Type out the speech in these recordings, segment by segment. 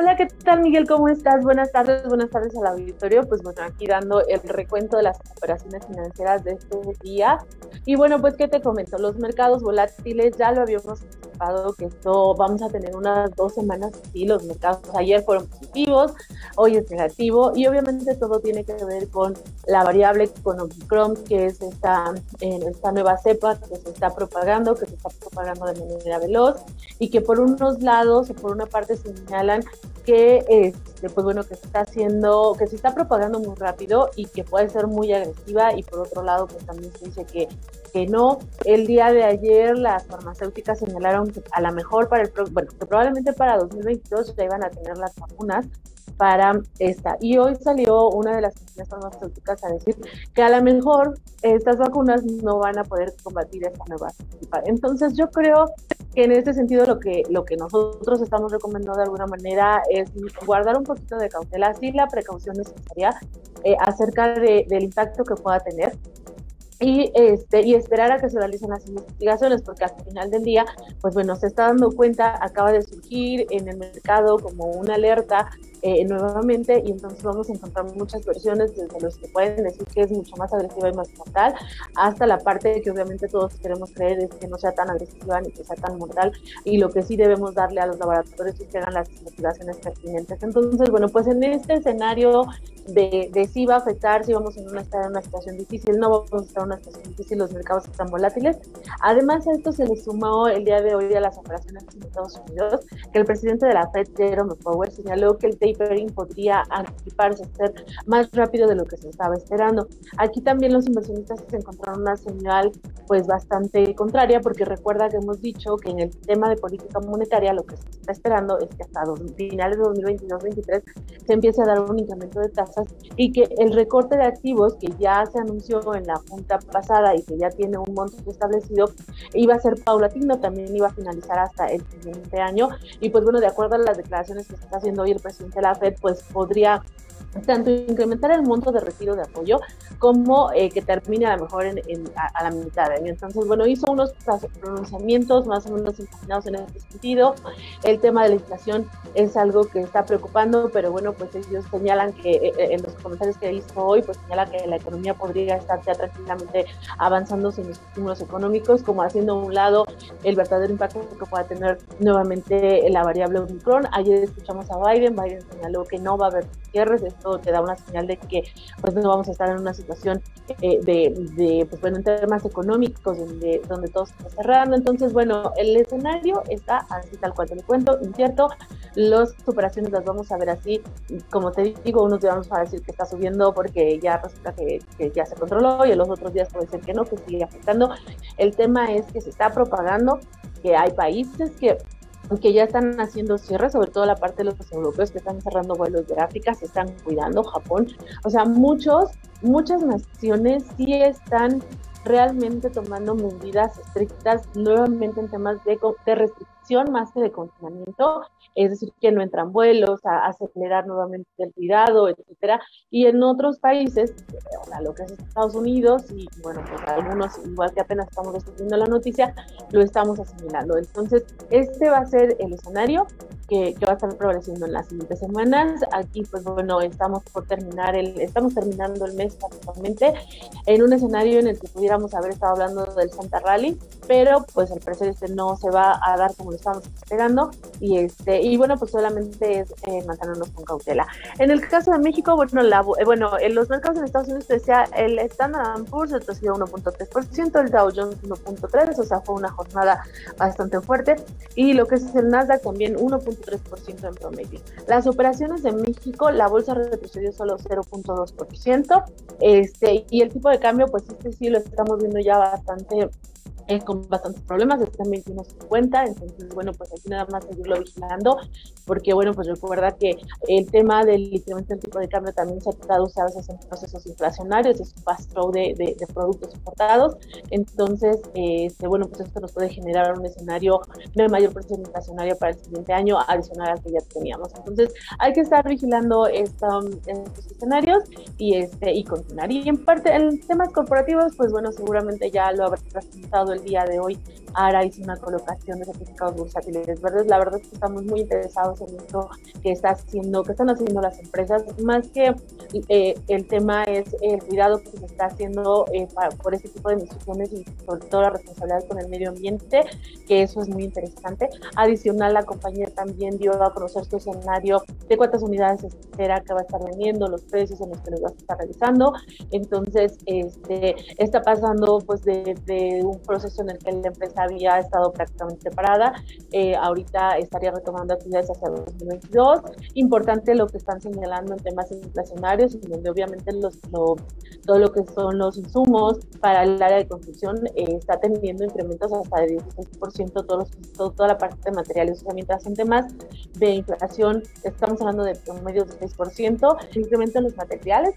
Hola, ¿qué tal Miguel? ¿Cómo estás? Buenas tardes, buenas tardes al auditorio. Pues bueno, aquí dando el recuento de las operaciones financieras de este día. Y bueno, pues ¿qué te comento? Los mercados volátiles ya lo habíamos que esto vamos a tener unas dos semanas así. Los mercados ayer fueron positivos, hoy es negativo y obviamente todo tiene que ver con la variable con Omicron, que es esta, esta nueva cepa que se está propagando, que se está propagando de manera veloz y que por unos lados o por una parte señalan que este, pues bueno que se está haciendo que se está propagando muy rápido y que puede ser muy agresiva y por otro lado pues también se dice que que no el día de ayer las farmacéuticas señalaron que a lo mejor para el bueno que probablemente para 2022 ya iban a tener las vacunas para esta. Y hoy salió una de las farmacéuticas a decir que a lo mejor estas vacunas no van a poder combatir esta nueva cepa. Entonces yo creo que en este sentido lo que, lo que nosotros estamos recomendando de alguna manera es guardar un poquito de cautela, sí la precaución necesaria eh, acerca del impacto que pueda tener y este y esperar a que se realicen las investigaciones porque al final del día pues bueno se está dando cuenta acaba de surgir en el mercado como una alerta eh, nuevamente y entonces vamos a encontrar muchas versiones desde los que pueden decir que es mucho más agresiva y más mortal hasta la parte que obviamente todos queremos creer es que no sea tan agresiva ni que sea tan mortal y lo que sí debemos darle a los laboratorios es que hagan las investigaciones pertinentes. Entonces bueno pues en este escenario de, de si va a afectar si vamos a estar en una situación difícil no vamos a estar en una situación difícil los mercados están volátiles. Además a esto se le sumó el día de hoy a las operaciones en Estados Unidos que el presidente de la Fed Jerome Powell señaló que el tapering podría anticiparse, ser más rápido de lo que se estaba esperando. Aquí también los inversionistas se encontraron una señal pues bastante contraria porque recuerda que hemos dicho que en el tema de política monetaria lo que se está esperando es que hasta finales de 2022-2023 se empiece a dar un incremento de tasas y que el recorte de activos que ya se anunció en la junta pasada y que ya tiene un monto establecido iba a ser paulatino, también iba a finalizar hasta el siguiente año y pues bueno, de acuerdo a las declaraciones que está haciendo hoy el presidente la Fed, pues podría tanto incrementar el monto de retiro de apoyo como eh, que termine a lo mejor en, a, la mitad. Entonces, bueno, hizo unos pronunciamientos más o menos encaminados en este sentido. El tema de la inflación es algo que está preocupando, pero bueno, pues ellos señalan que eh, eh, en los comentarios que hizo hoy, pues señala que la economía podría estar ya tranquilamente avanzando sin los estímulos económicos, como haciendo a un lado el verdadero impacto que pueda tener nuevamente la variable Omicron. Ayer escuchamos a Biden, Biden señaló que no va a haber cierres, esto te da una señal de que pues no vamos a estar en una situación eh, de, pues bueno, en temas económicos donde, donde todo se está cerrando. Entonces, bueno, el escenario está así tal cual te lo cuento, incierto. Las operaciones las vamos a ver así, como te digo, unos días vamos a decir que está subiendo porque ya resulta que, ya se controló y en los otros días puede ser que no, que sigue afectando. El tema es que se está propagando que hay países que que ya están haciendo cierres, sobre todo la parte de los europeos que están cerrando vuelos de África, se están cuidando, Japón, o sea, muchos, muchas naciones sí están realmente tomando medidas estrictas nuevamente en temas de, de restricción más que de confinamiento, es decir, que no entran vuelos, a, acelerar nuevamente el cuidado, etcétera, y en otros países, a lo que es Estados Unidos, y bueno, pues algunos, igual que apenas estamos descubriendo la noticia, lo estamos asimilando. Entonces, este va a ser el escenario que, que, va a estar progresando en las siguientes semanas. Aquí, pues bueno, estamos por terminar el, estamos terminando el mes prácticamente en un escenario en el que pudiéramos haber estado hablando del Santa Rally, pero pues el precio este no se va a dar como lo estábamos esperando y este y bueno pues solamente es eh, mantenernos con cautela. En el caso de México, bueno, la, eh, bueno, en los mercados en Estados Unidos decía el Standard Poor's retrocedió 1.3%, el Dow Jones 1.3, o sea, fue una jornada bastante fuerte y lo que es el Nasdaq también 1.3% en promedio. Las operaciones de México, la bolsa retrocedió solo 0.2%, este y el tipo de cambio pues este sí lo estamos viendo ya bastante eh, con bastantes problemas, está en 21.50, entonces bueno, pues aquí nada más seguirlo vigilando, porque bueno, pues recuerda que el tema del incremento del tipo de cambio también se traduce a veces en procesos inflacionarios, es un pass-through de, de, productos importados, entonces, este, bueno, pues esto nos puede generar un escenario de mayor presión inflacionaria para el siguiente año, adicional al que ya teníamos. Entonces, hay que estar vigilando esta, estos escenarios y, este, y continuar. Y en parte, en temas corporativos, pues bueno, seguramente ya lo habrá presentado el día de hoy ARA hizo una colocación de certificados bursátiles verdes. La verdad es que estamos muy interesados en esto que está haciendo, que están haciendo las empresas, más que eh, el tema es el cuidado que se está haciendo eh, por este tipo de instituciones y sobre todo la responsabilidad con el medio ambiente, que eso es muy interesante. Adicional, la compañía también dio a conocer su escenario de cuántas unidades espera que va a estar vendiendo, los precios en los que los va a estar realizando. Entonces, este, está pasando pues de, de un proceso en el que la empresa había estado prácticamente parada, eh, ahorita estaría retomando actividades hacia 2022. Importante lo que están señalando en temas inflacionarios, en donde obviamente los, todo lo que son los insumos para el área de construcción eh, está teniendo incrementos hasta de 16%, todos los, toda la parte de materiales. O sea, mientras en temas de inflación estamos hablando de promedio de 6%, incremento en los materiales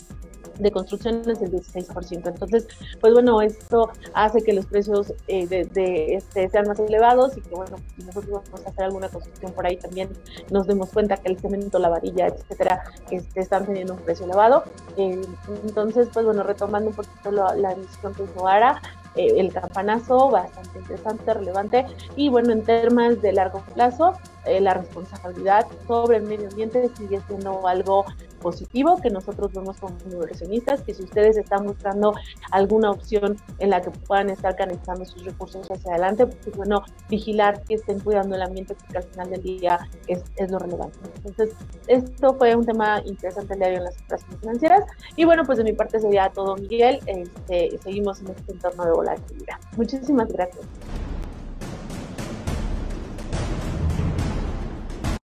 de construcción es del 16%. Entonces, pues bueno, esto hace que los precios eh, de, este, sean más elevados y que bueno, nosotros vamos a hacer alguna construcción por ahí también nos demos cuenta que el cemento, la varilla, etcétera, este, están teniendo un precio elevado. Eh, entonces, pues bueno, retomando un poquito la, emisión que hizo ARA, eh, el campanazo, bastante interesante, relevante. Y bueno, en temas de largo plazo, la responsabilidad sobre el medio ambiente sigue siendo algo positivo que nosotros vemos como inversionistas, que si ustedes están buscando alguna opción en la que puedan estar canalizando sus recursos hacia adelante, pues bueno, vigilar que estén cuidando el ambiente, porque al final del día es, es lo relevante. Entonces, esto fue un tema interesante el día de hoy en las operaciones financieras. Y bueno, pues de mi parte sería todo, Miguel. Este, seguimos en este entorno de volatilidad. Muchísimas gracias.